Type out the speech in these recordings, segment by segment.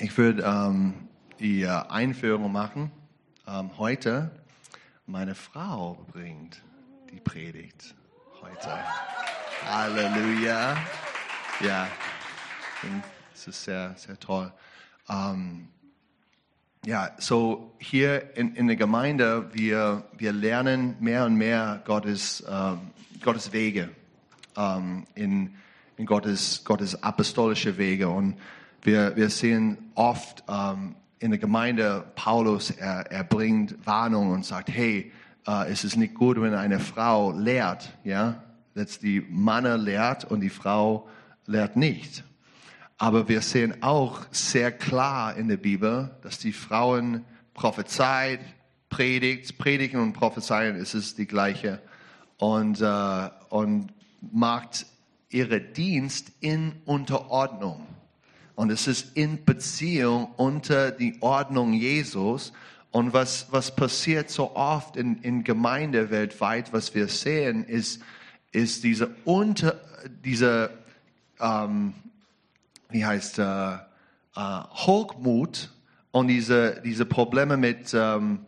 Ich würde ähm, die äh, Einführung machen. Ähm, heute, meine Frau bringt die Predigt heute. Halleluja. Ja, es ist sehr, sehr toll. Ähm, ja, so hier in, in der Gemeinde, wir, wir lernen mehr und mehr Gottes, ähm, Gottes Wege, ähm, in, in Gottes, Gottes apostolische Wege. Und wir, wir sehen oft ähm, in der Gemeinde, Paulus, er, er bringt Warnung und sagt, hey, äh, es ist nicht gut, wenn eine Frau lehrt, ja, dass die Mann lehrt und die Frau lehrt nicht. Aber wir sehen auch sehr klar in der Bibel, dass die Frauen prophezeit, predigt, predigen und prophezeien, ist es die gleiche. Und, äh, und macht ihre Dienst in Unterordnung. Und es ist in Beziehung unter die Ordnung Jesus. Und was, was passiert so oft in, in Gemeinde weltweit, was wir sehen, ist, ist diese, unter, diese ähm, wie heißt, äh, äh, Hochmut und diese, diese Probleme mit ähm,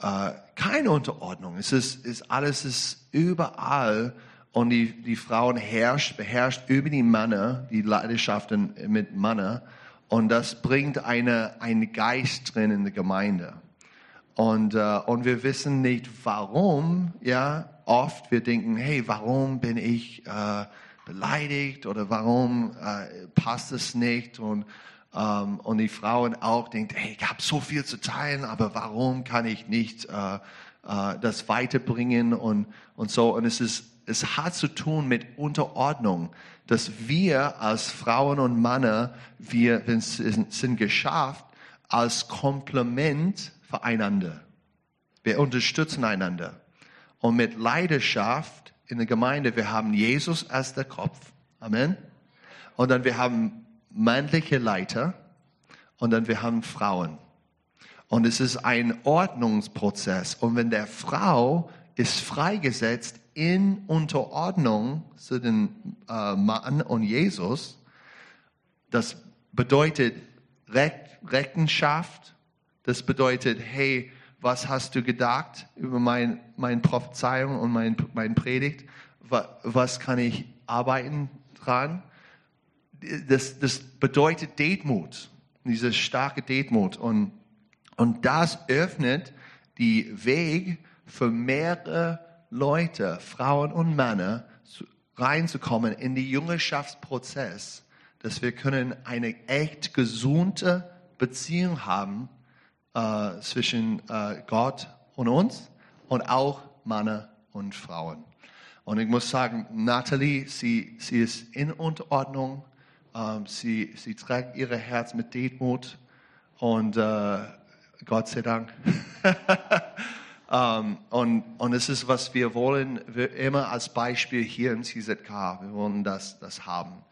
äh, keine Unterordnung. Es ist, ist alles ist überall und die, die Frauen herrscht, beherrscht über die Männer, die Leidenschaften mit Männern. Und das bringt eine, einen Geist drin in der Gemeinde. Und, äh, und wir wissen nicht warum, ja, oft wir denken, hey, warum bin ich äh, beleidigt oder warum äh, passt es nicht? Und, ähm, und die Frauen auch denken, hey, ich habe so viel zu teilen, aber warum kann ich nicht äh, äh, das weiterbringen und, und so. Und es ist es hat zu tun mit Unterordnung, dass wir als Frauen und Männer, wir sind geschafft als Komplement füreinander. Wir unterstützen einander. Und mit Leidenschaft in der Gemeinde, wir haben Jesus als der Kopf. Amen. Und dann wir haben männliche Leiter und dann wir haben Frauen. Und es ist ein Ordnungsprozess. Und wenn der Frau ist freigesetzt in Unterordnung zu den äh, Mann und Jesus. Das bedeutet Rechenschaft. Das bedeutet, hey, was hast du gedacht über mein, meine Prophezeiung und mein, mein Predigt? Was kann ich arbeiten dran? Das, das bedeutet Demut, diese starke Demut. Und, und das öffnet die Weg für mehrere Leute, Frauen und Männer reinzukommen in den Jüngerschaftsprozess, dass wir können eine echt gesunde Beziehung haben äh, zwischen äh, Gott und uns und auch Männer und Frauen. Und ich muss sagen, Natalie, sie, sie ist in Unterordnung, ähm, sie, sie trägt ihr Herz mit Demut und äh, Gott sei Dank. Um, ähm, und, und es ist, was wir wollen, wir immer als Beispiel hier im CZK. Wir wollen das, das haben.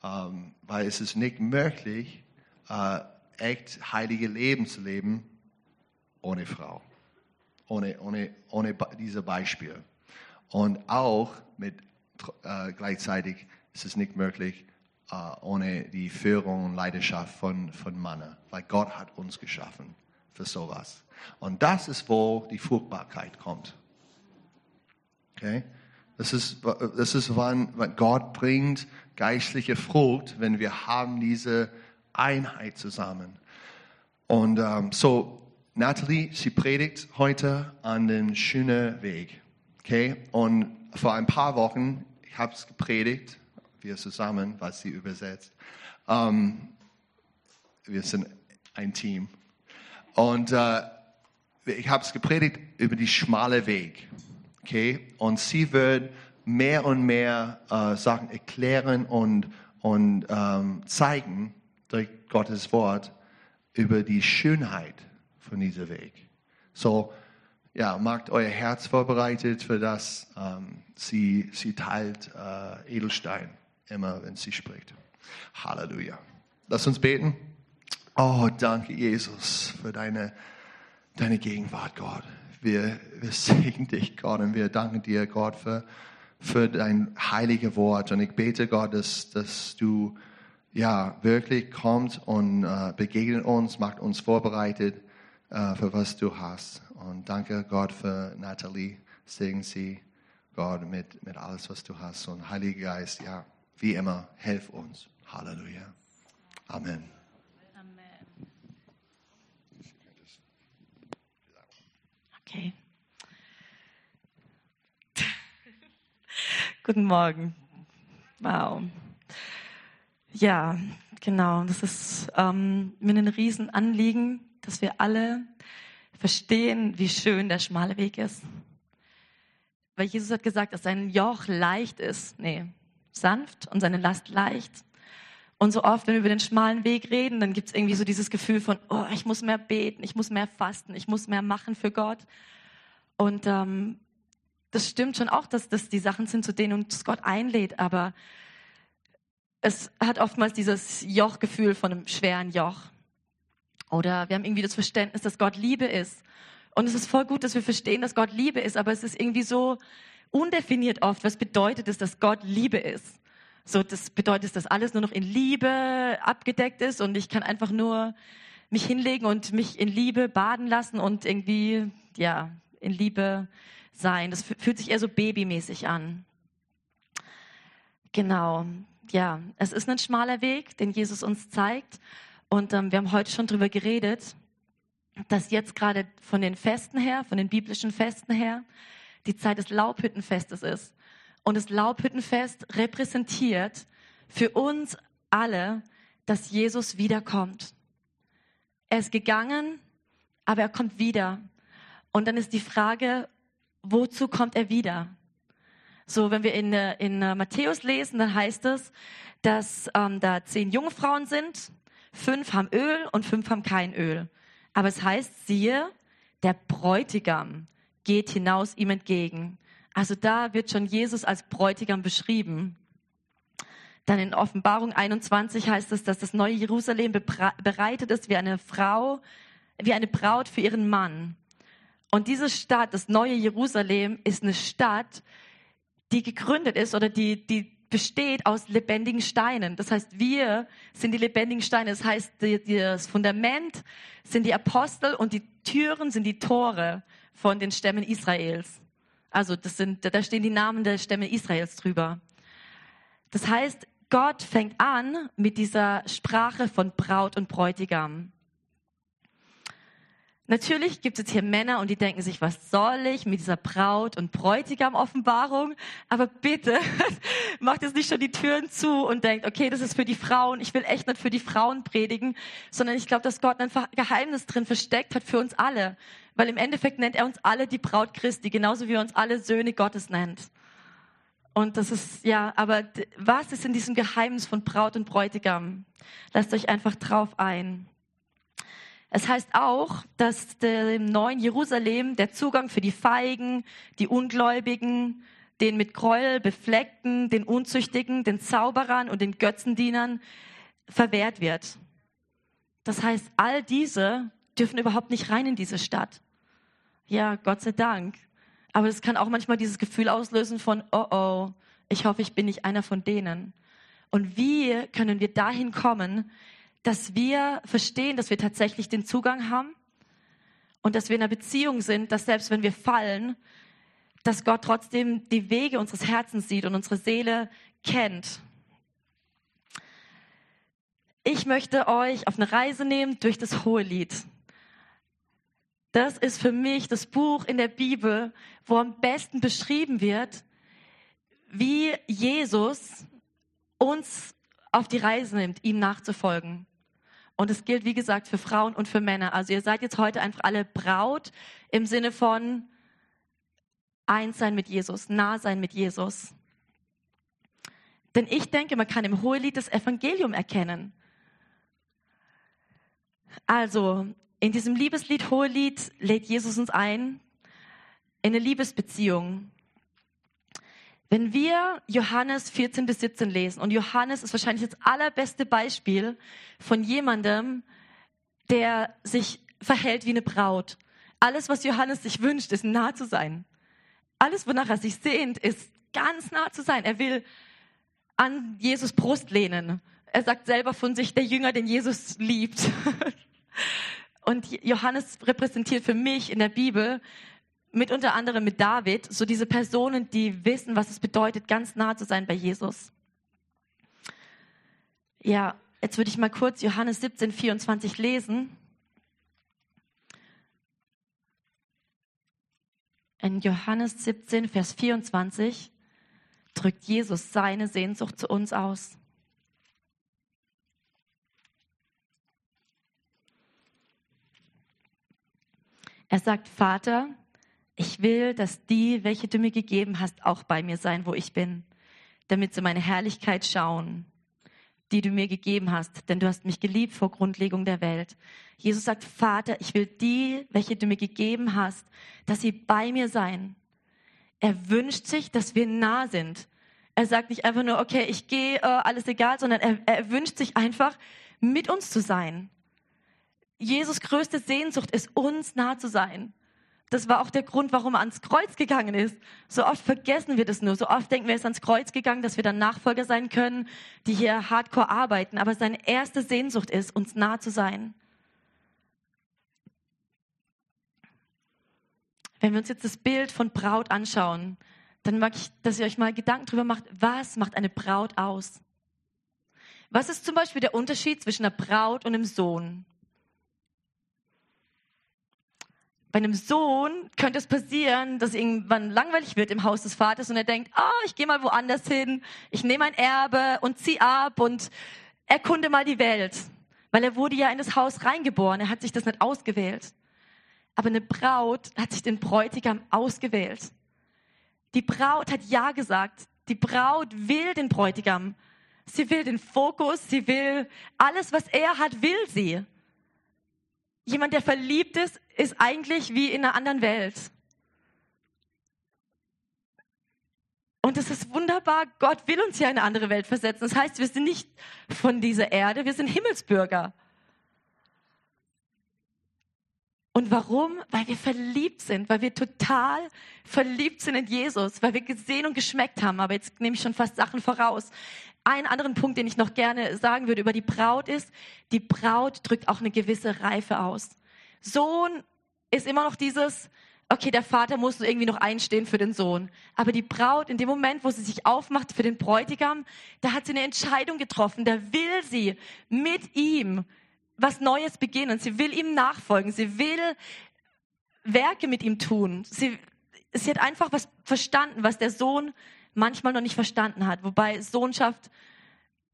Um, ähm, weil es ist nicht möglich, uh, echt heilige Leben zu leben ohne Frau. Ohne, ohne, ohne diese Beispiel. Und auch mit uh, gleichzeitig ist es nicht möglich, uh, ohne die Führung und Leidenschaft von, von Männern. Weil Gott hat uns geschaffen für sowas. Und das ist, wo die Fruchtbarkeit kommt. Okay? Das ist, das ist wann, wann Gott bringt geistliche Frucht, wenn wir haben diese Einheit zusammen. Und ähm, so, Natalie, sie predigt heute an den schönen Weg. Okay? Und vor ein paar Wochen, ich habe es gepredigt, wir zusammen, was sie übersetzt. Ähm, wir sind ein Team. Und äh, ich habe es gepredigt über die schmale Weg. Okay? Und sie wird mehr und mehr äh, Sachen erklären und, und ähm, zeigen durch Gottes Wort über die Schönheit von diesem Weg. So, ja, macht euer Herz vorbereitet für das. Ähm, sie, sie teilt äh, Edelstein immer, wenn sie spricht. Halleluja. Lass uns beten. Oh, danke, Jesus, für deine deine Gegenwart, Gott. Wir, wir segnen dich, Gott, und wir danken dir, Gott, für, für dein heiliges Wort. Und ich bete, Gott, dass, dass du ja, wirklich kommt und äh, begegnet uns, macht uns vorbereitet äh, für was du hast. Und danke Gott für Natalie. Segen sie, Gott, mit, mit alles, was du hast. Und Heiliger Geist, ja, wie immer, helf uns. Halleluja. Amen. Okay. Guten Morgen. Wow. Ja, genau. Das ist ähm, mir ein Riesenanliegen, dass wir alle verstehen, wie schön der schmale Weg ist. Weil Jesus hat gesagt, dass sein Joch leicht ist. Nee, sanft und seine Last leicht. Und so oft, wenn wir über den schmalen Weg reden, dann gibt es irgendwie so dieses Gefühl von, oh, ich muss mehr beten, ich muss mehr fasten, ich muss mehr machen für Gott. Und ähm, das stimmt schon auch, dass das die Sachen sind, zu denen uns Gott einlädt, aber es hat oftmals dieses Jochgefühl von einem schweren Joch. Oder wir haben irgendwie das Verständnis, dass Gott Liebe ist. Und es ist voll gut, dass wir verstehen, dass Gott Liebe ist, aber es ist irgendwie so undefiniert oft, was bedeutet es, dass Gott Liebe ist. So, das bedeutet, dass alles nur noch in Liebe abgedeckt ist und ich kann einfach nur mich hinlegen und mich in Liebe baden lassen und irgendwie, ja, in Liebe sein. Das fühlt sich eher so babymäßig an. Genau. Ja, es ist ein schmaler Weg, den Jesus uns zeigt. Und ähm, wir haben heute schon drüber geredet, dass jetzt gerade von den Festen her, von den biblischen Festen her, die Zeit des Laubhüttenfestes ist. Und das Laubhüttenfest repräsentiert für uns alle, dass Jesus wiederkommt. Er ist gegangen, aber er kommt wieder. Und dann ist die Frage, wozu kommt er wieder? So, wenn wir in, in Matthäus lesen, dann heißt es, dass ähm, da zehn Jungfrauen sind, fünf haben Öl und fünf haben kein Öl. Aber es heißt, siehe, der Bräutigam geht hinaus ihm entgegen. Also da wird schon Jesus als Bräutigam beschrieben. Dann in Offenbarung 21 heißt es, dass das neue Jerusalem bereitet ist wie eine Frau, wie eine Braut für ihren Mann. Und diese Stadt, das neue Jerusalem, ist eine Stadt, die gegründet ist oder die, die besteht aus lebendigen Steinen. Das heißt, wir sind die lebendigen Steine. Das heißt, das Fundament sind die Apostel und die Türen sind die Tore von den Stämmen Israels. Also das sind, da stehen die Namen der Stämme Israels drüber. Das heißt, Gott fängt an mit dieser Sprache von Braut und Bräutigam. Natürlich gibt es hier Männer und die denken sich, was soll ich mit dieser Braut- und Bräutigam-Offenbarung? Aber bitte macht jetzt nicht schon die Türen zu und denkt, okay, das ist für die Frauen. Ich will echt nicht für die Frauen predigen, sondern ich glaube, dass Gott ein Geheimnis drin versteckt hat für uns alle. Weil im Endeffekt nennt er uns alle die Braut Christi, genauso wie er uns alle Söhne Gottes nennt. Und das ist, ja, aber was ist in diesem Geheimnis von Braut und Bräutigam? Lasst euch einfach drauf ein. Es heißt auch, dass dem neuen Jerusalem der Zugang für die Feigen, die Ungläubigen, den mit Gräuel befleckten, den Unzüchtigen, den Zauberern und den Götzendienern verwehrt wird. Das heißt, all diese dürfen überhaupt nicht rein in diese Stadt. Ja, Gott sei Dank. Aber es kann auch manchmal dieses Gefühl auslösen von, oh oh, ich hoffe, ich bin nicht einer von denen. Und wie können wir dahin kommen, dass wir verstehen, dass wir tatsächlich den Zugang haben und dass wir in einer Beziehung sind, dass selbst wenn wir fallen, dass Gott trotzdem die Wege unseres Herzens sieht und unsere Seele kennt. Ich möchte euch auf eine Reise nehmen durch das Hohelied. Das ist für mich das Buch in der Bibel, wo am besten beschrieben wird, wie Jesus uns auf die Reise nimmt, ihm nachzufolgen. Und es gilt, wie gesagt, für Frauen und für Männer. Also ihr seid jetzt heute einfach alle Braut im Sinne von eins sein mit Jesus, nah sein mit Jesus. Denn ich denke, man kann im Hohelied das Evangelium erkennen. Also, in diesem Liebeslied Hohelied lädt Jesus uns ein in eine Liebesbeziehung. Wenn wir Johannes 14 bis 17 lesen, und Johannes ist wahrscheinlich das allerbeste Beispiel von jemandem, der sich verhält wie eine Braut. Alles, was Johannes sich wünscht, ist nah zu sein. Alles, wonach er sich sehnt, ist ganz nah zu sein. Er will an Jesus Brust lehnen. er sagt selber von sich, der Jünger, den Jesus liebt. Und Johannes repräsentiert für mich in der Bibel mit unter anderem mit David, so diese Personen, die wissen, was es bedeutet, ganz nah zu sein bei Jesus. Ja, jetzt würde ich mal kurz Johannes 17, 24 lesen. In Johannes 17, Vers 24 drückt Jesus seine Sehnsucht zu uns aus. Er sagt, Vater, ich will, dass die, welche du mir gegeben hast, auch bei mir sein, wo ich bin, damit sie meine Herrlichkeit schauen, die du mir gegeben hast, denn du hast mich geliebt vor Grundlegung der Welt. Jesus sagt, Vater, ich will die, welche du mir gegeben hast, dass sie bei mir sein. Er wünscht sich, dass wir nah sind. Er sagt nicht einfach nur, okay, ich gehe, äh, alles egal, sondern er, er wünscht sich einfach, mit uns zu sein. Jesus größte Sehnsucht ist, uns nah zu sein. Das war auch der Grund, warum er ans Kreuz gegangen ist. So oft vergessen wir das nur. So oft denken wir, er ist ans Kreuz gegangen, dass wir dann Nachfolger sein können, die hier hardcore arbeiten. Aber seine erste Sehnsucht ist, uns nah zu sein. Wenn wir uns jetzt das Bild von Braut anschauen, dann mag ich, dass ihr euch mal Gedanken darüber macht, was macht eine Braut aus? Was ist zum Beispiel der Unterschied zwischen einer Braut und einem Sohn? Bei einem Sohn könnte es passieren, dass irgendwann langweilig wird im Haus des Vaters und er denkt, ah, oh, ich gehe mal woanders hin, ich nehme ein Erbe und zieh ab und erkunde mal die Welt. Weil er wurde ja in das Haus reingeboren, er hat sich das nicht ausgewählt. Aber eine Braut hat sich den Bräutigam ausgewählt. Die Braut hat Ja gesagt. Die Braut will den Bräutigam. Sie will den Fokus, sie will alles, was er hat, will sie. Jemand, der verliebt ist, ist eigentlich wie in einer anderen Welt. Und es ist wunderbar, Gott will uns ja in eine andere Welt versetzen. Das heißt, wir sind nicht von dieser Erde, wir sind Himmelsbürger. Und warum? Weil wir verliebt sind, weil wir total verliebt sind in Jesus, weil wir gesehen und geschmeckt haben. Aber jetzt nehme ich schon fast Sachen voraus. Einen anderen Punkt, den ich noch gerne sagen würde über die Braut ist, die Braut drückt auch eine gewisse Reife aus. Sohn ist immer noch dieses, okay, der Vater muss irgendwie noch einstehen für den Sohn. Aber die Braut, in dem Moment, wo sie sich aufmacht für den Bräutigam, da hat sie eine Entscheidung getroffen. Da will sie mit ihm was Neues beginnen. Sie will ihm nachfolgen. Sie will Werke mit ihm tun. Sie, sie hat einfach was verstanden, was der Sohn manchmal noch nicht verstanden hat. Wobei Sohnschaft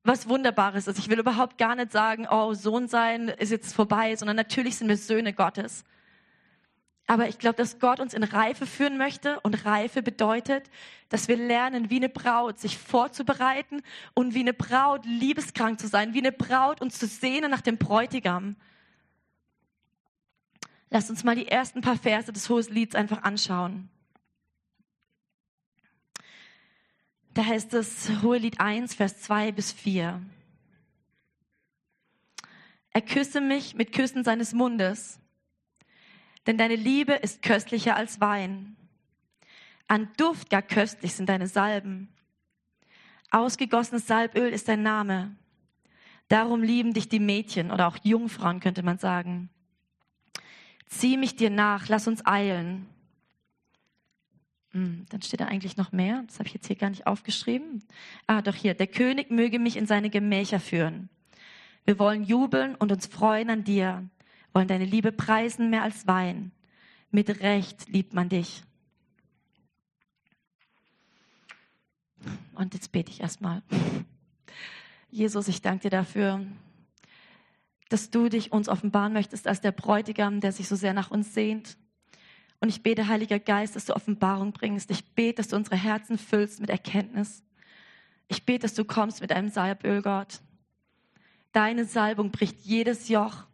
was Wunderbares ist. Ich will überhaupt gar nicht sagen, oh, Sohn sein ist jetzt vorbei, sondern natürlich sind wir Söhne Gottes. Aber ich glaube, dass Gott uns in Reife führen möchte und Reife bedeutet, dass wir lernen, wie eine Braut sich vorzubereiten und wie eine Braut liebeskrank zu sein, wie eine Braut uns zu sehnen nach dem Bräutigam. Lasst uns mal die ersten paar Verse des Hoheslieds einfach anschauen. Da heißt es Hohelied 1, Vers 2 bis 4. Er küsse mich mit Küssen seines Mundes, denn deine Liebe ist köstlicher als Wein. An Duft gar köstlich sind deine Salben. Ausgegossenes Salböl ist dein Name. Darum lieben dich die Mädchen oder auch Jungfrauen, könnte man sagen. Zieh mich dir nach, lass uns eilen. Hm, dann steht da eigentlich noch mehr. Das habe ich jetzt hier gar nicht aufgeschrieben. Ah, doch hier. Der König möge mich in seine Gemächer führen. Wir wollen jubeln und uns freuen an dir, wollen deine Liebe preisen mehr als Wein. Mit Recht liebt man dich. Und jetzt bete ich erstmal. Jesus, ich danke dir dafür, dass du dich uns offenbaren möchtest als der Bräutigam, der sich so sehr nach uns sehnt. Und ich bete, Heiliger Geist, dass du Offenbarung bringst. Ich bete, dass du unsere Herzen füllst mit Erkenntnis. Ich bete, dass du kommst mit einem Salböl, Gott. Deine Salbung bricht jedes Joch.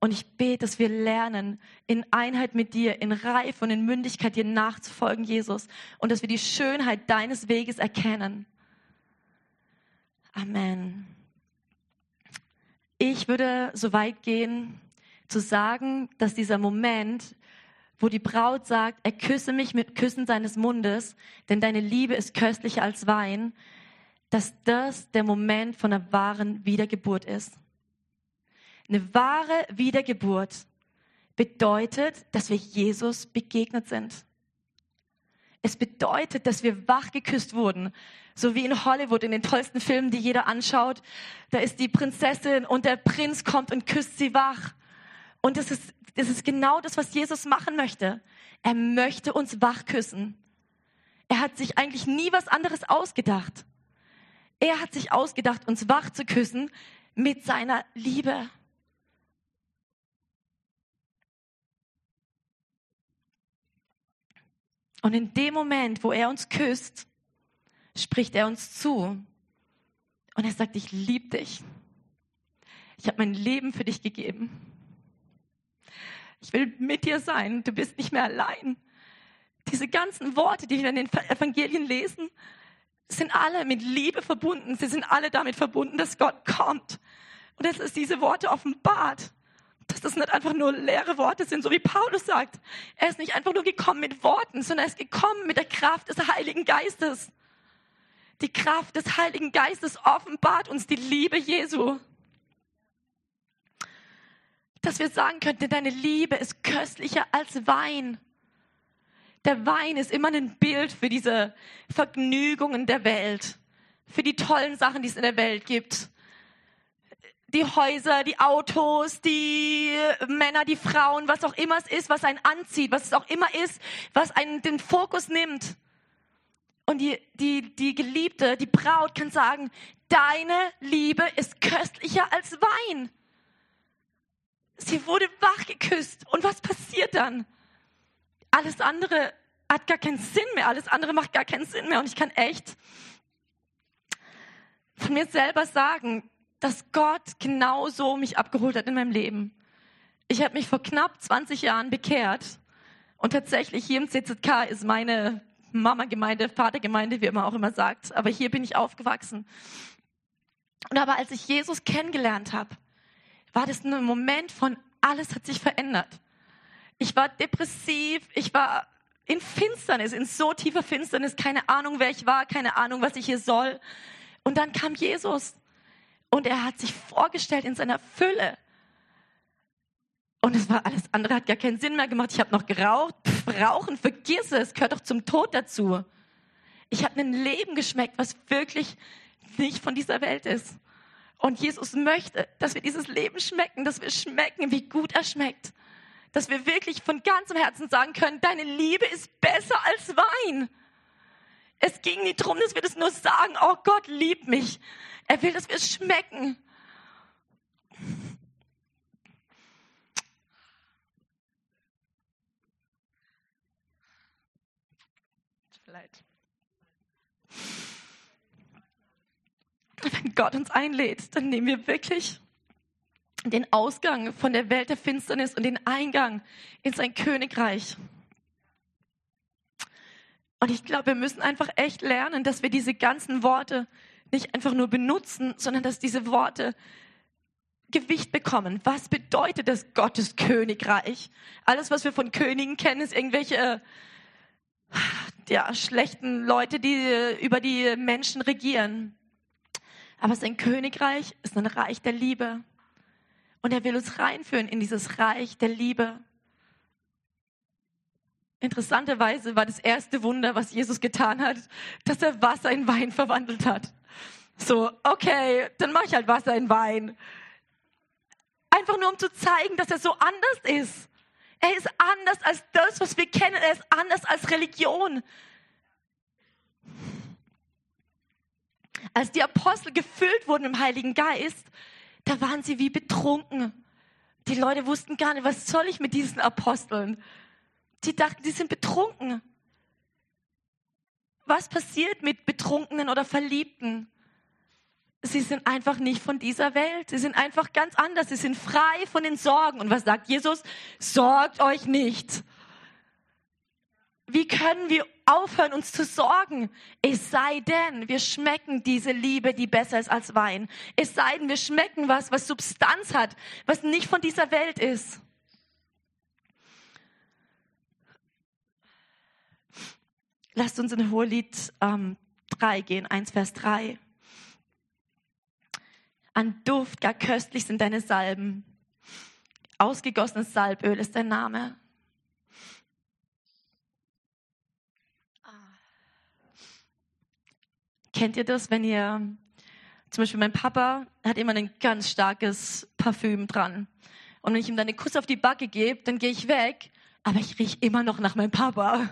Und ich bete, dass wir lernen, in Einheit mit dir, in Reife und in Mündigkeit dir nachzufolgen, Jesus. Und dass wir die Schönheit deines Weges erkennen. Amen. Ich würde so weit gehen, zu sagen, dass dieser Moment, wo die Braut sagt, er küsse mich mit Küssen seines Mundes, denn deine Liebe ist köstlicher als Wein, dass das der Moment von einer wahren Wiedergeburt ist. Eine wahre Wiedergeburt bedeutet, dass wir Jesus begegnet sind. Es bedeutet, dass wir wachgeküsst wurden. So wie in Hollywood, in den tollsten Filmen, die jeder anschaut. Da ist die Prinzessin und der Prinz kommt und küsst sie wach. Und das ist, das ist genau das, was Jesus machen möchte. Er möchte uns wachküssen. Er hat sich eigentlich nie was anderes ausgedacht. Er hat sich ausgedacht, uns wach zu küssen mit seiner Liebe. Und in dem Moment, wo er uns küsst, spricht er uns zu. Und er sagt, ich liebe dich. Ich habe mein Leben für dich gegeben. Ich will mit dir sein. Du bist nicht mehr allein. Diese ganzen Worte, die wir in den Evangelien lesen, sind alle mit Liebe verbunden. Sie sind alle damit verbunden, dass Gott kommt. Und dass es diese Worte offenbart dass das nicht einfach nur leere Worte sind, so wie Paulus sagt. Er ist nicht einfach nur gekommen mit Worten, sondern er ist gekommen mit der Kraft des Heiligen Geistes. Die Kraft des Heiligen Geistes offenbart uns die Liebe Jesu. Dass wir sagen könnten, deine Liebe ist köstlicher als Wein. Der Wein ist immer ein Bild für diese Vergnügungen der Welt, für die tollen Sachen, die es in der Welt gibt die Häuser, die Autos, die Männer, die Frauen, was auch immer es ist, was einen anzieht, was es auch immer ist, was einen den Fokus nimmt. Und die, die, die Geliebte, die Braut kann sagen, deine Liebe ist köstlicher als Wein. Sie wurde wach geküsst. Und was passiert dann? Alles andere hat gar keinen Sinn mehr. Alles andere macht gar keinen Sinn mehr. Und ich kann echt von mir selber sagen, dass Gott genau so mich abgeholt hat in meinem Leben. Ich habe mich vor knapp 20 Jahren bekehrt und tatsächlich hier im CZK ist meine Mama-Gemeinde, Vatergemeinde, wie immer auch immer sagt. Aber hier bin ich aufgewachsen. Und aber als ich Jesus kennengelernt habe, war das ein Moment von alles hat sich verändert. Ich war depressiv, ich war in Finsternis, in so tiefer Finsternis, keine Ahnung, wer ich war, keine Ahnung, was ich hier soll. Und dann kam Jesus und er hat sich vorgestellt in seiner Fülle. Und es war alles andere, hat gar keinen Sinn mehr gemacht. Ich habe noch geraucht. Pff, rauchen, vergiss es, gehört doch zum Tod dazu. Ich habe ein Leben geschmeckt, was wirklich nicht von dieser Welt ist. Und Jesus möchte, dass wir dieses Leben schmecken, dass wir schmecken, wie gut er schmeckt. Dass wir wirklich von ganzem Herzen sagen können, deine Liebe ist besser als Wein. Es ging nicht darum, dass wir das nur sagen, oh Gott liebt mich. Er will, dass wir es schmecken. Wenn Gott uns einlädt, dann nehmen wir wirklich den Ausgang von der Welt der Finsternis und den Eingang in sein Königreich. Und ich glaube, wir müssen einfach echt lernen, dass wir diese ganzen Worte nicht einfach nur benutzen, sondern dass diese Worte Gewicht bekommen. Was bedeutet das Gottes Königreich? Alles, was wir von Königen kennen, ist irgendwelche ja, schlechten Leute, die über die Menschen regieren. Aber sein Königreich ist ein Reich der Liebe. Und er will uns reinführen in dieses Reich der Liebe. Interessanterweise war das erste Wunder, was Jesus getan hat, dass er Wasser in Wein verwandelt hat. So, okay, dann mache ich halt Wasser in Wein. Einfach nur, um zu zeigen, dass er so anders ist. Er ist anders als das, was wir kennen. Er ist anders als Religion. Als die Apostel gefüllt wurden im Heiligen Geist, da waren sie wie betrunken. Die Leute wussten gar nicht, was soll ich mit diesen Aposteln? Die dachten, die sind betrunken. Was passiert mit Betrunkenen oder Verliebten? Sie sind einfach nicht von dieser Welt. Sie sind einfach ganz anders. Sie sind frei von den Sorgen. Und was sagt Jesus? Sorgt euch nicht. Wie können wir aufhören, uns zu sorgen? Es sei denn, wir schmecken diese Liebe, die besser ist als Wein. Es sei denn, wir schmecken was, was Substanz hat, was nicht von dieser Welt ist. Lasst uns in Hohelied ähm, 3 gehen, 1 Vers 3. An Duft gar köstlich sind deine Salben. Ausgegossenes Salböl ist dein Name. Kennt ihr das, wenn ihr, zum Beispiel mein Papa hat immer ein ganz starkes Parfüm dran. Und wenn ich ihm dann einen Kuss auf die Backe gebe, dann gehe ich weg, aber ich rieche immer noch nach meinem Papa.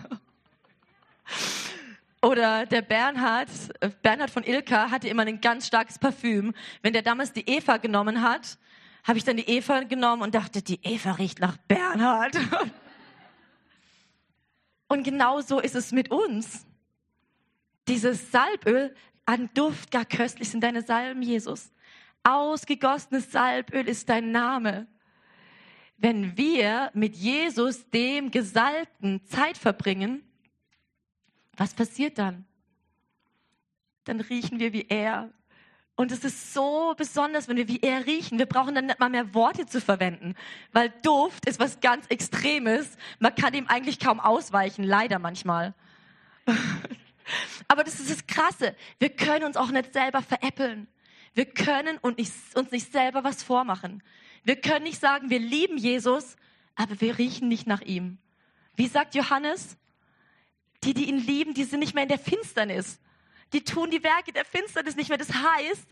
Oder der Bernhard, äh, Bernhard von Ilka hatte immer ein ganz starkes Parfüm. Wenn der damals die Eva genommen hat, habe ich dann die Eva genommen und dachte, die Eva riecht nach Bernhard. Und genau so ist es mit uns. Dieses Salböl an Duft gar köstlich sind deine Salben, Jesus. Ausgegossenes Salböl ist dein Name. Wenn wir mit Jesus, dem Gesalbten, Zeit verbringen, was passiert dann? Dann riechen wir wie er. Und es ist so besonders, wenn wir wie er riechen. Wir brauchen dann nicht mal mehr Worte zu verwenden, weil Duft ist was ganz Extremes. Man kann ihm eigentlich kaum ausweichen, leider manchmal. Aber das ist das Krasse. Wir können uns auch nicht selber veräppeln. Wir können uns nicht selber was vormachen. Wir können nicht sagen, wir lieben Jesus, aber wir riechen nicht nach ihm. Wie sagt Johannes? Die, die ihn lieben, die sind nicht mehr in der Finsternis. Die tun die Werke der Finsternis nicht mehr. Das heißt,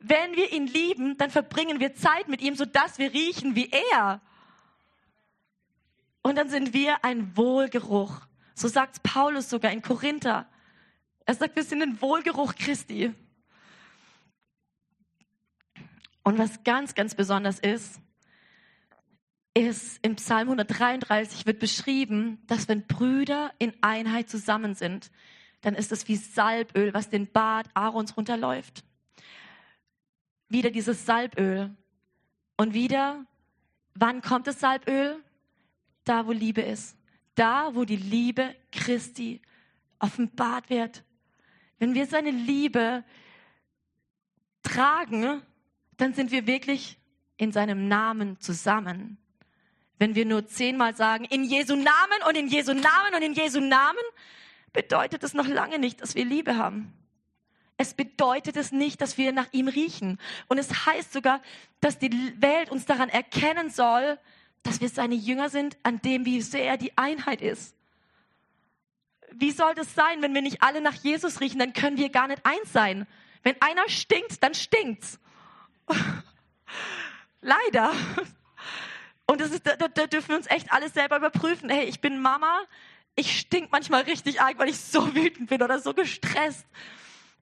wenn wir ihn lieben, dann verbringen wir Zeit mit ihm, sodass wir riechen wie er. Und dann sind wir ein Wohlgeruch. So sagt Paulus sogar in Korinther. Er sagt, wir sind ein Wohlgeruch Christi. Und was ganz, ganz besonders ist, ist im Psalm 133 wird beschrieben, dass wenn Brüder in Einheit zusammen sind, dann ist es wie Salböl, was den Bart Aarons runterläuft. Wieder dieses Salböl. Und wieder, wann kommt das Salböl? Da, wo Liebe ist. Da, wo die Liebe Christi offenbart wird. Wenn wir seine Liebe tragen, dann sind wir wirklich in seinem Namen zusammen. Wenn wir nur zehnmal sagen, in Jesu Namen und in Jesu Namen und in Jesu Namen, bedeutet es noch lange nicht, dass wir Liebe haben. Es bedeutet es nicht, dass wir nach ihm riechen. Und es heißt sogar, dass die Welt uns daran erkennen soll, dass wir seine Jünger sind, an dem, wie sehr die Einheit ist. Wie soll das sein, wenn wir nicht alle nach Jesus riechen? Dann können wir gar nicht eins sein. Wenn einer stinkt, dann stinkt's. Leider. Und das ist, da, da dürfen wir uns echt alles selber überprüfen. Hey, ich bin Mama, ich stink manchmal richtig arg, weil ich so wütend bin oder so gestresst.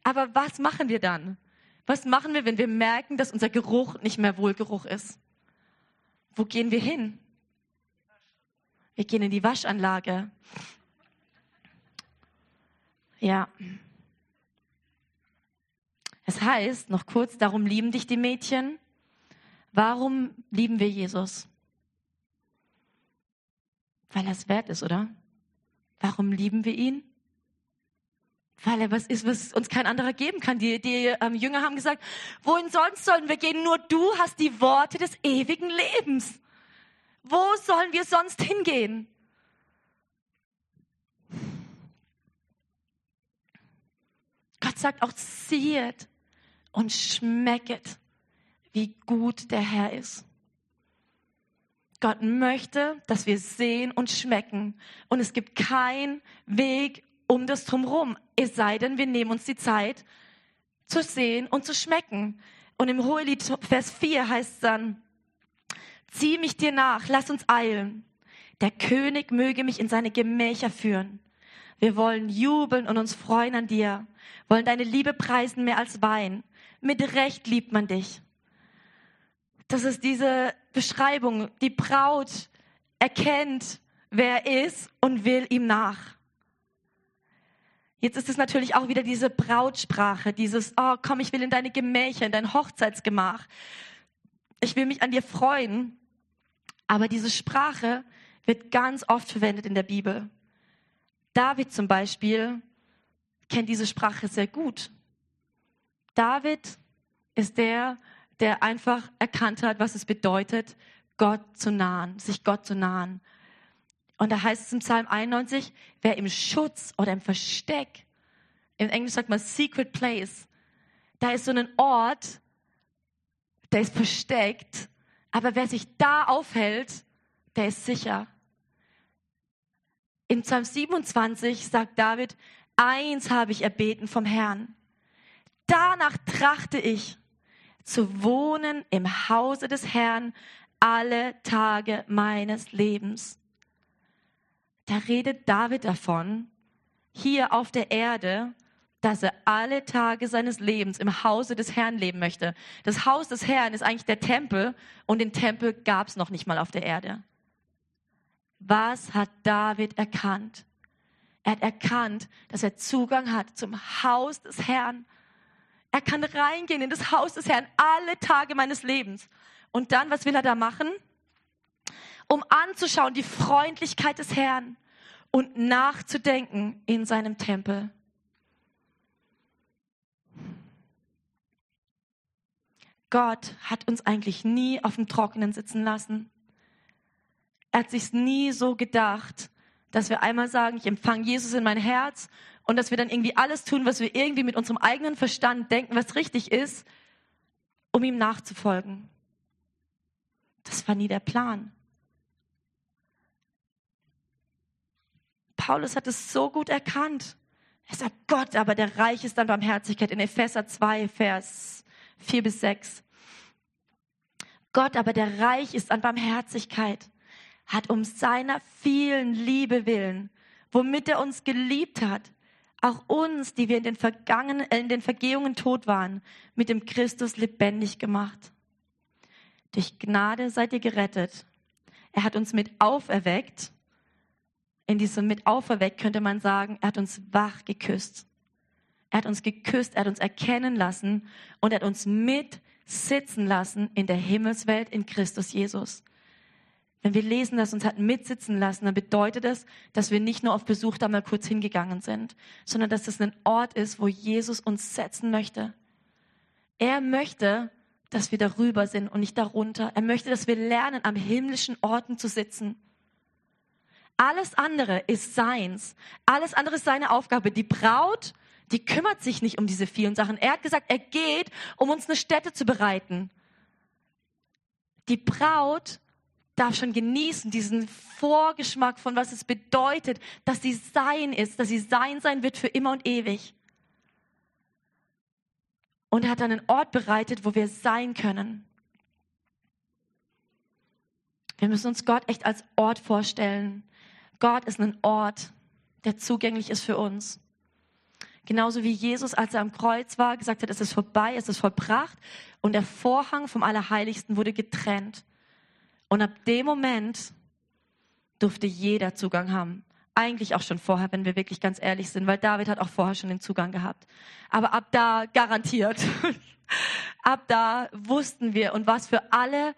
Aber was machen wir dann? Was machen wir, wenn wir merken, dass unser Geruch nicht mehr Wohlgeruch ist? Wo gehen wir hin? Wir gehen in die Waschanlage. Ja. Es heißt, noch kurz, darum lieben dich die Mädchen. Warum lieben wir Jesus? Weil er es wert ist, oder? Warum lieben wir ihn? Weil er was ist, was uns kein anderer geben kann. Die, die ähm, Jünger haben gesagt, wohin sonst sollen wir gehen? Nur du hast die Worte des ewigen Lebens. Wo sollen wir sonst hingehen? Gott sagt auch, siehet und schmecket, wie gut der Herr ist. Gott möchte, dass wir sehen und schmecken. Und es gibt keinen Weg um das drumherum. Es sei denn, wir nehmen uns die Zeit zu sehen und zu schmecken. Und im Hohelied Vers 4 heißt es dann, zieh mich dir nach, lass uns eilen. Der König möge mich in seine Gemächer führen. Wir wollen jubeln und uns freuen an dir, wollen deine Liebe preisen mehr als Wein. Mit Recht liebt man dich. Das ist diese Beschreibung. Die Braut erkennt, wer er ist und will ihm nach. Jetzt ist es natürlich auch wieder diese Brautsprache, dieses, oh komm, ich will in deine Gemächer, in dein Hochzeitsgemach. Ich will mich an dir freuen. Aber diese Sprache wird ganz oft verwendet in der Bibel. David zum Beispiel kennt diese Sprache sehr gut. David ist der, der einfach erkannt hat, was es bedeutet, Gott zu nahen, sich Gott zu nahen. Und da heißt es im Psalm 91, wer im Schutz oder im Versteck, im Englisch sagt man Secret Place, da ist so ein Ort, der ist versteckt, aber wer sich da aufhält, der ist sicher. In Psalm 27 sagt David, eins habe ich erbeten vom Herrn. Danach trachte ich, zu wohnen im Hause des Herrn alle Tage meines Lebens. Da redet David davon, hier auf der Erde, dass er alle Tage seines Lebens im Hause des Herrn leben möchte. Das Haus des Herrn ist eigentlich der Tempel und den Tempel gab es noch nicht mal auf der Erde. Was hat David erkannt? Er hat erkannt, dass er Zugang hat zum Haus des Herrn. Er kann reingehen in das Haus des Herrn alle Tage meines Lebens. Und dann, was will er da machen? Um anzuschauen die Freundlichkeit des Herrn und nachzudenken in seinem Tempel. Gott hat uns eigentlich nie auf dem Trockenen sitzen lassen. Er hat sich nie so gedacht, dass wir einmal sagen, ich empfange Jesus in mein Herz und dass wir dann irgendwie alles tun, was wir irgendwie mit unserem eigenen Verstand denken, was richtig ist, um ihm nachzufolgen. Das war nie der Plan. Paulus hat es so gut erkannt. Er sagt, Gott, aber der Reich ist dann Barmherzigkeit in Epheser 2, Vers 4 bis 6. Gott aber, der reich ist an Barmherzigkeit, hat um seiner vielen Liebe willen, womit er uns geliebt hat, auch uns, die wir in den, vergangenen, äh, in den Vergehungen tot waren, mit dem Christus lebendig gemacht. Durch Gnade seid ihr gerettet. Er hat uns mit auferweckt. In diesem mit auferweckt könnte man sagen, er hat uns wach geküsst. Er hat uns geküsst, er hat uns erkennen lassen und er hat uns mit sitzen lassen in der Himmelswelt in Christus Jesus. Wenn wir lesen, dass uns hat mitsitzen lassen, dann bedeutet das, dass wir nicht nur auf Besuch da mal kurz hingegangen sind, sondern dass das ein Ort ist, wo Jesus uns setzen möchte. Er möchte, dass wir darüber sind und nicht darunter. Er möchte, dass wir lernen, am himmlischen Orten zu sitzen. Alles andere ist seins. Alles andere ist seine Aufgabe. Die Braut die kümmert sich nicht um diese vielen Sachen. Er hat gesagt, er geht, um uns eine Stätte zu bereiten. Die Braut darf schon genießen, diesen Vorgeschmack von was es bedeutet, dass sie sein ist, dass sie sein sein wird für immer und ewig. Und er hat einen Ort bereitet, wo wir sein können. Wir müssen uns Gott echt als Ort vorstellen. Gott ist ein Ort, der zugänglich ist für uns. Genauso wie Jesus, als er am Kreuz war, gesagt hat, es ist vorbei, es ist vollbracht. Und der Vorhang vom Allerheiligsten wurde getrennt. Und ab dem Moment durfte jeder Zugang haben. Eigentlich auch schon vorher, wenn wir wirklich ganz ehrlich sind, weil David hat auch vorher schon den Zugang gehabt. Aber ab da garantiert. ab da wussten wir und was für alle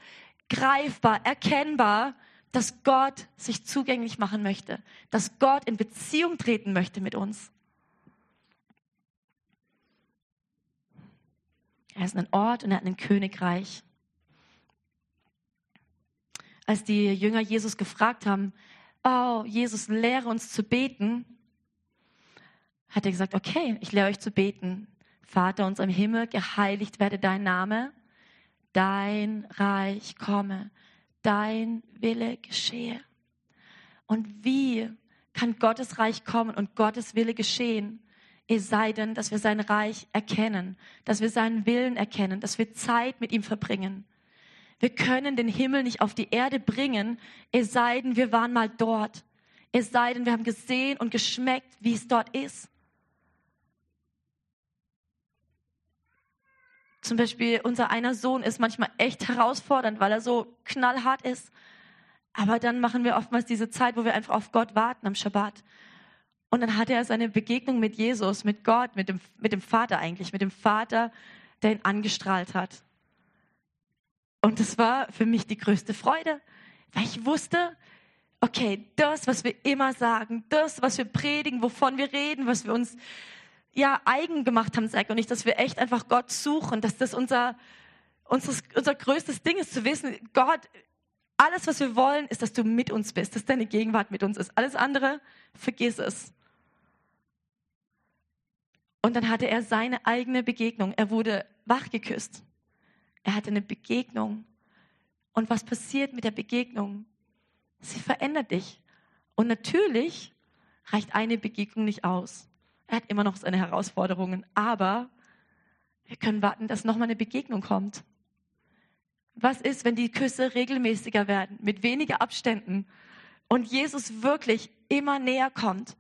greifbar, erkennbar, dass Gott sich zugänglich machen möchte, dass Gott in Beziehung treten möchte mit uns. Er ist ein Ort und er hat ein Königreich. Als die Jünger Jesus gefragt haben, oh, Jesus, lehre uns zu beten, hat er gesagt, okay, ich lehre euch zu beten. Vater uns im Himmel, geheiligt werde dein Name, dein Reich komme, dein Wille geschehe. Und wie kann Gottes Reich kommen und Gottes Wille geschehen, es sei denn, dass wir sein Reich erkennen, dass wir seinen Willen erkennen, dass wir Zeit mit ihm verbringen. Wir können den Himmel nicht auf die Erde bringen, es sei denn, wir waren mal dort. Es sei denn, wir haben gesehen und geschmeckt, wie es dort ist. Zum Beispiel unser einer Sohn ist manchmal echt herausfordernd, weil er so knallhart ist. Aber dann machen wir oftmals diese Zeit, wo wir einfach auf Gott warten am Schabbat. Und dann hatte er seine Begegnung mit Jesus, mit Gott, mit dem, mit dem Vater eigentlich, mit dem Vater, der ihn angestrahlt hat. Und das war für mich die größte Freude, weil ich wusste, okay, das, was wir immer sagen, das, was wir predigen, wovon wir reden, was wir uns ja eigen gemacht haben, sag und nicht, dass wir echt einfach Gott suchen, dass das unser, unser, unser größtes Ding ist, zu wissen, Gott, alles, was wir wollen, ist, dass du mit uns bist, dass deine Gegenwart mit uns ist. Alles andere, vergiss es. Und dann hatte er seine eigene Begegnung. Er wurde wachgeküsst. Er hatte eine Begegnung. Und was passiert mit der Begegnung? Sie verändert dich. Und natürlich reicht eine Begegnung nicht aus. Er hat immer noch seine Herausforderungen, aber wir können warten, dass nochmal eine Begegnung kommt. Was ist, wenn die Küsse regelmäßiger werden, mit weniger Abständen und Jesus wirklich immer näher kommt?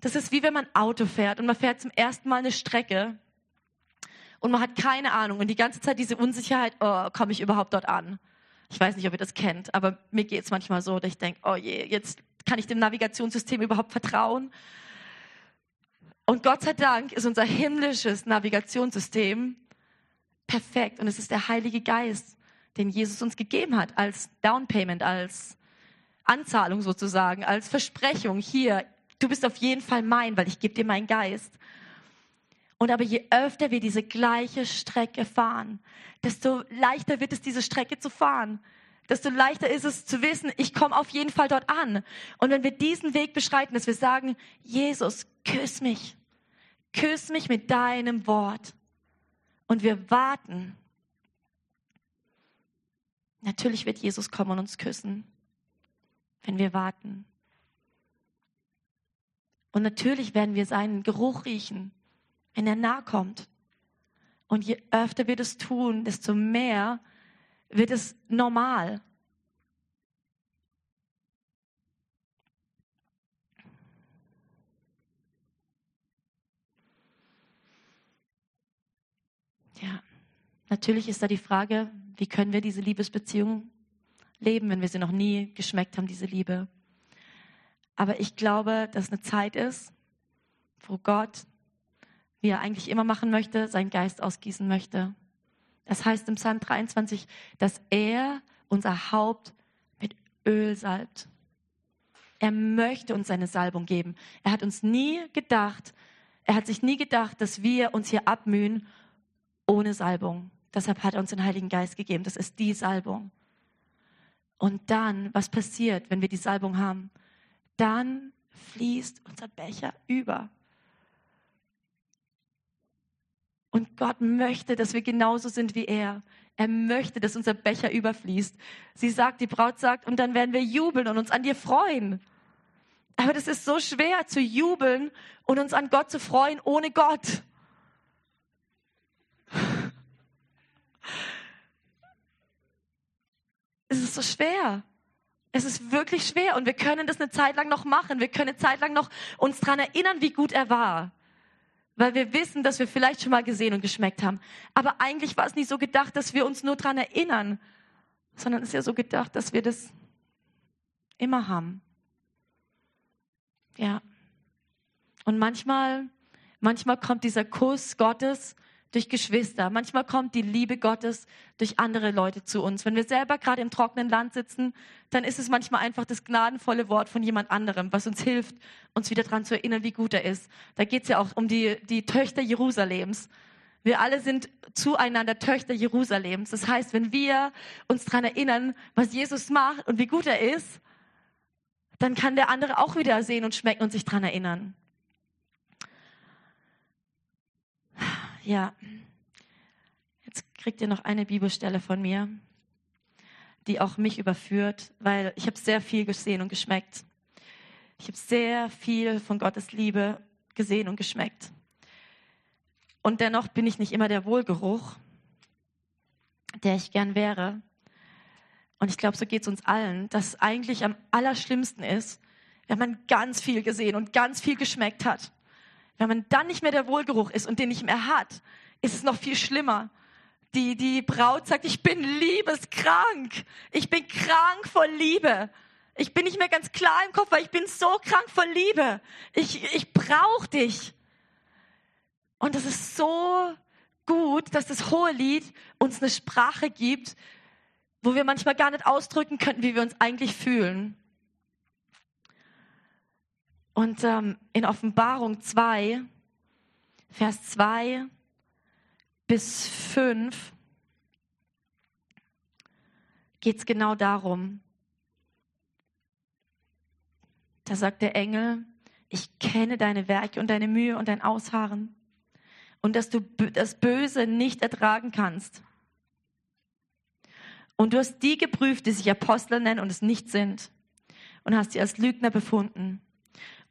Das ist wie wenn man Auto fährt und man fährt zum ersten Mal eine Strecke und man hat keine Ahnung und die ganze Zeit diese Unsicherheit, oh, komme ich überhaupt dort an? Ich weiß nicht, ob ihr das kennt, aber mir geht es manchmal so, dass ich denke, oh je, jetzt kann ich dem Navigationssystem überhaupt vertrauen? Und Gott sei Dank ist unser himmlisches Navigationssystem perfekt und es ist der Heilige Geist, den Jesus uns gegeben hat als Down Payment, als Anzahlung sozusagen, als Versprechung. Hier, du bist auf jeden Fall mein, weil ich gebe dir meinen Geist. Und aber je öfter wir diese gleiche Strecke fahren, desto leichter wird es, diese Strecke zu fahren. Desto leichter ist es zu wissen, ich komme auf jeden Fall dort an. Und wenn wir diesen Weg beschreiten, dass wir sagen, Jesus, küss mich. Küss mich mit deinem Wort. Und wir warten. Natürlich wird Jesus kommen und uns küssen, wenn wir warten. Und natürlich werden wir seinen Geruch riechen, wenn er nahe kommt. Und je öfter wir das tun, desto mehr wird es normal. Ja, natürlich ist da die Frage, wie können wir diese Liebesbeziehung leben, wenn wir sie noch nie geschmeckt haben, diese Liebe. Aber ich glaube, dass eine Zeit ist, wo Gott, wie er eigentlich immer machen möchte, seinen Geist ausgießen möchte. Das heißt im Psalm 23, dass er unser Haupt mit Öl salbt. Er möchte uns seine Salbung geben. Er hat uns nie gedacht, er hat sich nie gedacht, dass wir uns hier abmühen ohne Salbung. Deshalb hat er uns den Heiligen Geist gegeben. Das ist die Salbung. Und dann, was passiert, wenn wir die Salbung haben? dann fließt unser Becher über. Und Gott möchte, dass wir genauso sind wie er. Er möchte, dass unser Becher überfließt. Sie sagt, die Braut sagt, und dann werden wir jubeln und uns an dir freuen. Aber das ist so schwer zu jubeln und uns an Gott zu freuen ohne Gott. Es ist so schwer. Es ist wirklich schwer und wir können das eine Zeit lang noch machen. Wir können eine Zeit lang noch uns daran erinnern, wie gut er war. Weil wir wissen, dass wir vielleicht schon mal gesehen und geschmeckt haben. Aber eigentlich war es nicht so gedacht, dass wir uns nur daran erinnern, sondern es ist ja so gedacht, dass wir das immer haben. Ja. Und manchmal, manchmal kommt dieser Kuss Gottes durch Geschwister. Manchmal kommt die Liebe Gottes durch andere Leute zu uns. Wenn wir selber gerade im trockenen Land sitzen, dann ist es manchmal einfach das gnadenvolle Wort von jemand anderem, was uns hilft, uns wieder daran zu erinnern, wie gut er ist. Da geht es ja auch um die, die Töchter Jerusalems. Wir alle sind zueinander Töchter Jerusalems. Das heißt, wenn wir uns daran erinnern, was Jesus macht und wie gut er ist, dann kann der andere auch wieder sehen und schmecken und sich daran erinnern. Ja, jetzt kriegt ihr noch eine Bibelstelle von mir, die auch mich überführt, weil ich habe sehr viel gesehen und geschmeckt. Ich habe sehr viel von Gottes Liebe gesehen und geschmeckt. Und dennoch bin ich nicht immer der Wohlgeruch, der ich gern wäre. Und ich glaube, so geht es uns allen, dass eigentlich am allerschlimmsten ist, wenn man ganz viel gesehen und ganz viel geschmeckt hat wenn man dann nicht mehr der Wohlgeruch ist und den nicht mehr hat, ist es noch viel schlimmer. Die, die Braut sagt, ich bin liebeskrank. Ich bin krank vor Liebe. Ich bin nicht mehr ganz klar im Kopf, weil ich bin so krank vor Liebe. Ich, ich brauche dich. Und das ist so gut, dass das hohe Lied uns eine Sprache gibt, wo wir manchmal gar nicht ausdrücken könnten, wie wir uns eigentlich fühlen. Und ähm, in Offenbarung 2, Vers 2 bis 5 geht es genau darum. Da sagt der Engel, ich kenne deine Werke und deine Mühe und dein Ausharren und dass du das Böse nicht ertragen kannst. Und du hast die geprüft, die sich Apostel nennen und es nicht sind. Und hast sie als Lügner befunden.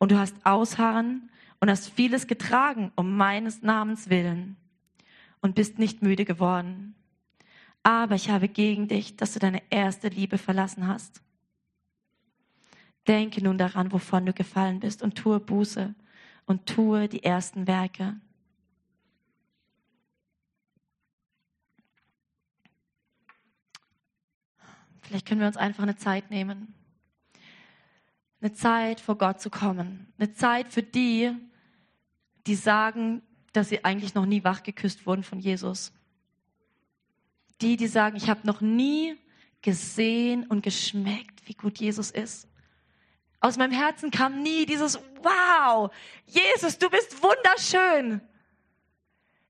Und du hast ausharren und hast vieles getragen um meines Namens willen. Und bist nicht müde geworden. Aber ich habe gegen dich, dass du deine erste Liebe verlassen hast. Denke nun daran, wovon du gefallen bist und tue Buße und tue die ersten Werke. Vielleicht können wir uns einfach eine Zeit nehmen. Eine Zeit vor Gott zu kommen. Eine Zeit für die, die sagen, dass sie eigentlich noch nie wach geküsst wurden von Jesus. Die, die sagen, ich habe noch nie gesehen und geschmeckt, wie gut Jesus ist. Aus meinem Herzen kam nie dieses Wow, Jesus, du bist wunderschön.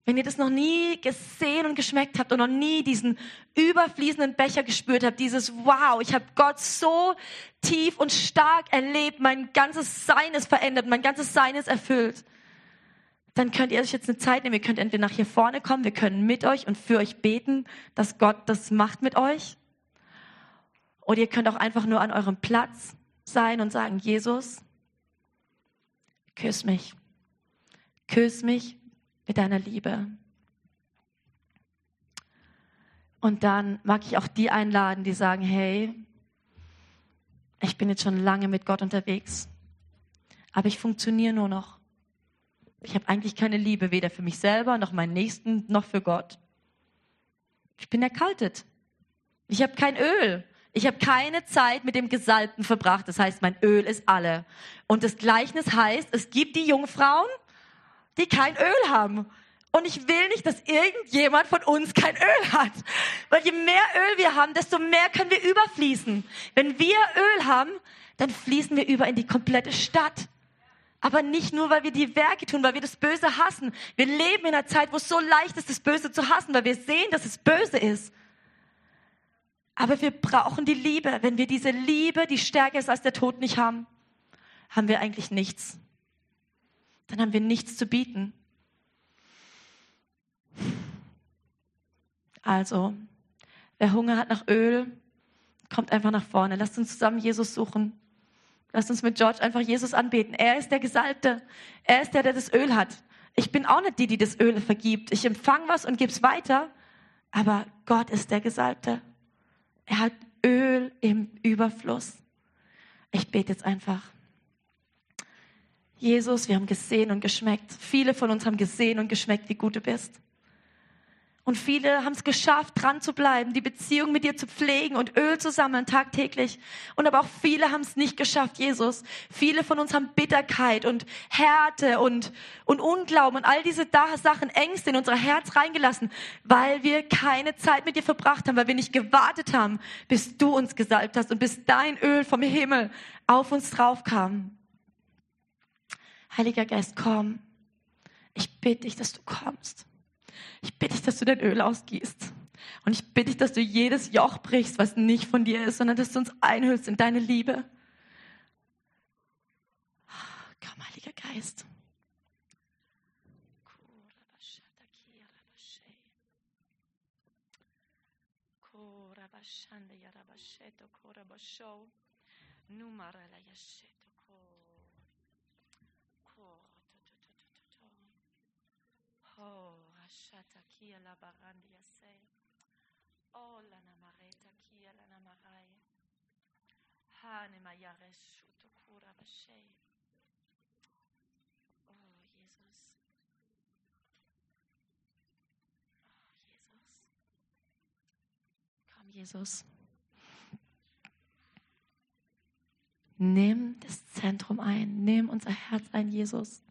Wenn ihr das noch nie gesehen und geschmeckt habt und noch nie diesen überfließenden Becher gespürt habt, dieses Wow, ich habe Gott so tief und stark erlebt, mein ganzes Sein ist verändert, mein ganzes Sein ist erfüllt, dann könnt ihr euch jetzt eine Zeit nehmen. Ihr könnt entweder nach hier vorne kommen, wir können mit euch und für euch beten, dass Gott das macht mit euch. Oder ihr könnt auch einfach nur an eurem Platz sein und sagen, Jesus, küss mich. Küss mich mit deiner Liebe. Und dann mag ich auch die einladen, die sagen, hey, ich bin jetzt schon lange mit Gott unterwegs, aber ich funktioniere nur noch. Ich habe eigentlich keine Liebe, weder für mich selber, noch meinen Nächsten, noch für Gott. Ich bin erkaltet. Ich habe kein Öl. Ich habe keine Zeit mit dem Gesalbten verbracht. Das heißt, mein Öl ist alle. Und das Gleichnis heißt, es gibt die Jungfrauen, die kein Öl haben. Und ich will nicht, dass irgendjemand von uns kein Öl hat. Weil je mehr Öl wir haben, desto mehr können wir überfließen. Wenn wir Öl haben, dann fließen wir über in die komplette Stadt. Aber nicht nur, weil wir die Werke tun, weil wir das Böse hassen. Wir leben in einer Zeit, wo es so leicht ist, das Böse zu hassen, weil wir sehen, dass es böse ist. Aber wir brauchen die Liebe. Wenn wir diese Liebe, die stärker ist als der Tod, nicht haben, haben wir eigentlich nichts. Dann haben wir nichts zu bieten. Also, wer Hunger hat nach Öl, kommt einfach nach vorne. Lasst uns zusammen Jesus suchen. Lasst uns mit George einfach Jesus anbeten. Er ist der Gesalbte. Er ist der, der das Öl hat. Ich bin auch nicht die, die das Öl vergibt. Ich empfange was und gebe es weiter. Aber Gott ist der Gesalbte. Er hat Öl im Überfluss. Ich bete jetzt einfach. Jesus, wir haben gesehen und geschmeckt. Viele von uns haben gesehen und geschmeckt, wie gut du bist. Und viele haben es geschafft, dran zu bleiben, die Beziehung mit dir zu pflegen und Öl zu sammeln tagtäglich. Und aber auch viele haben es nicht geschafft, Jesus. Viele von uns haben Bitterkeit und Härte und, und Unglauben und all diese Sachen, Ängste in unser Herz reingelassen, weil wir keine Zeit mit dir verbracht haben, weil wir nicht gewartet haben, bis du uns gesalbt hast und bis dein Öl vom Himmel auf uns drauf kam. Heiliger Geist, komm. Ich bitte dich, dass du kommst. Ich bitte dich, dass du dein Öl ausgießt. Und ich bitte dich, dass du jedes Joch brichst, was nicht von dir ist, sondern dass du uns einhüllst in deine Liebe. Komm, Heiliger Geist. Numara la yasheto ko. Ko. Oh. shata kia la barandia se. O la namareta kia la namarai. Hane mayare shuto kura bashe. Oh, Jesus. Oh, Jesus. Komm, Jesus. Nimm das Zentrum ein. Nimm unser Herz ein, Jesus.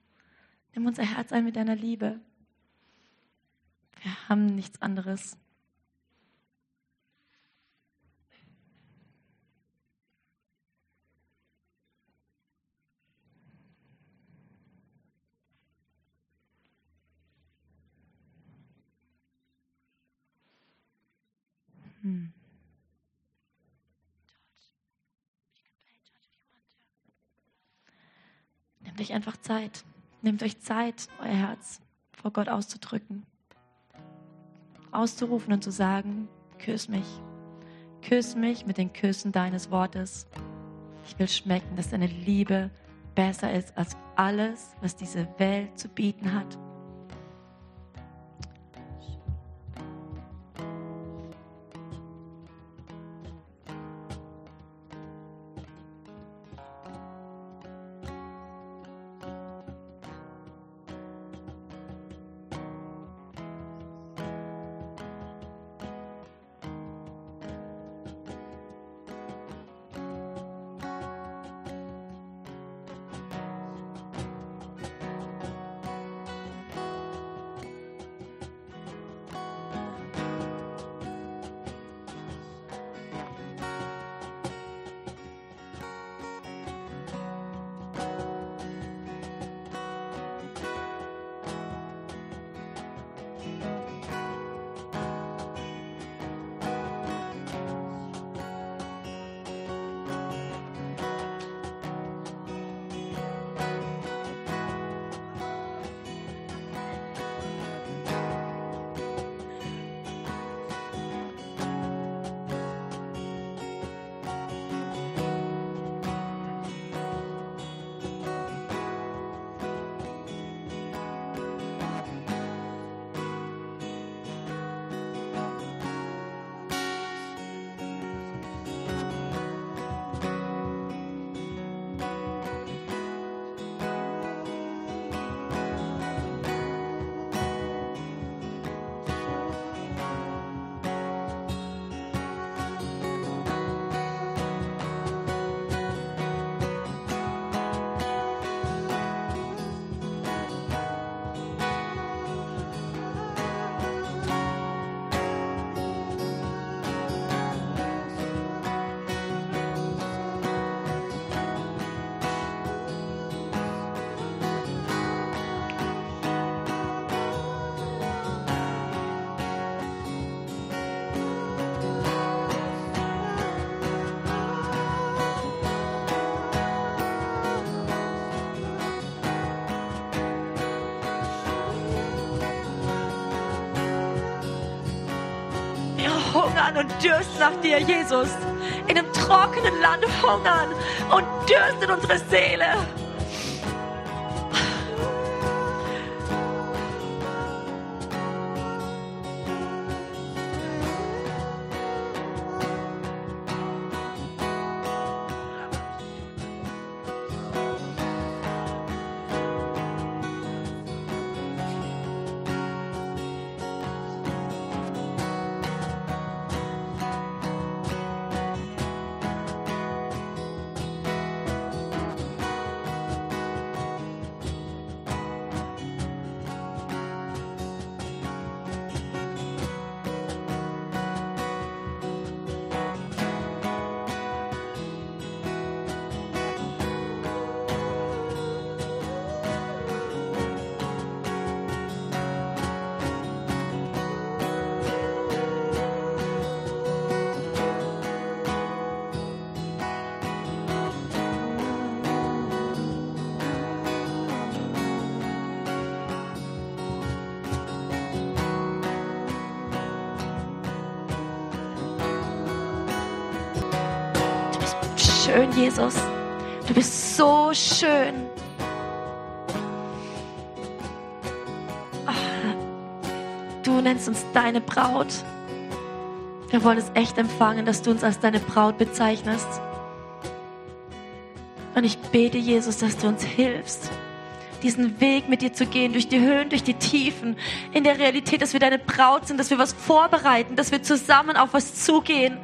Nimm unser Herz ein mit deiner Liebe. Wir haben nichts anderes. Hm. Nehmt euch einfach Zeit. Nehmt euch Zeit, euer Herz vor Gott auszudrücken auszurufen und zu sagen, küss mich, Küss mich mit den Küssen deines Wortes. Ich will schmecken, dass deine Liebe besser ist als alles, was diese Welt zu bieten hat. Hungern und dürsten nach dir, Jesus. In einem trockenen Land hungern und dürsten unsere Seele. Schön, Jesus. Du bist so schön. Ah, Du nennst uns deine Braut. Wir wollen es echt empfangen, dass du uns als deine Braut bezeichnest. Und ich bete, Jesus, dass du uns hilfst, diesen Weg mit dir zu gehen, durch die Höhen, durch die Tiefen, in der Realität, dass wir deine Braut sind, dass wir was vorbereiten, dass wir zusammen auf was zugehen,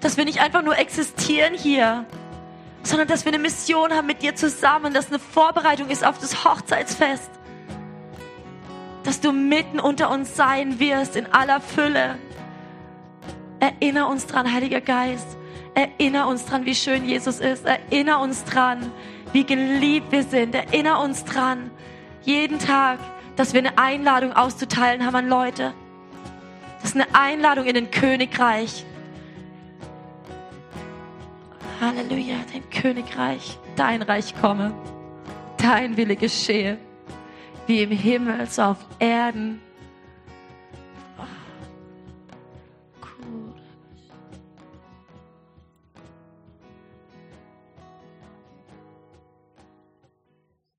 dass wir nicht einfach nur existieren hier, sondern dass wir eine Mission haben mit dir zusammen, dass eine Vorbereitung ist auf das Hochzeitsfest, dass du mitten unter uns sein wirst in aller Fülle. Erinner uns dran, Heiliger Geist. Erinner uns dran, wie schön Jesus ist. Erinner uns dran, wie geliebt wir sind. Erinner uns dran, jeden Tag, dass wir eine Einladung auszuteilen haben an Leute. Das ist eine Einladung in den Königreich. Halleluja, dein Königreich, dein Reich komme, dein Wille geschehe, wie im Himmel, so auf Erden.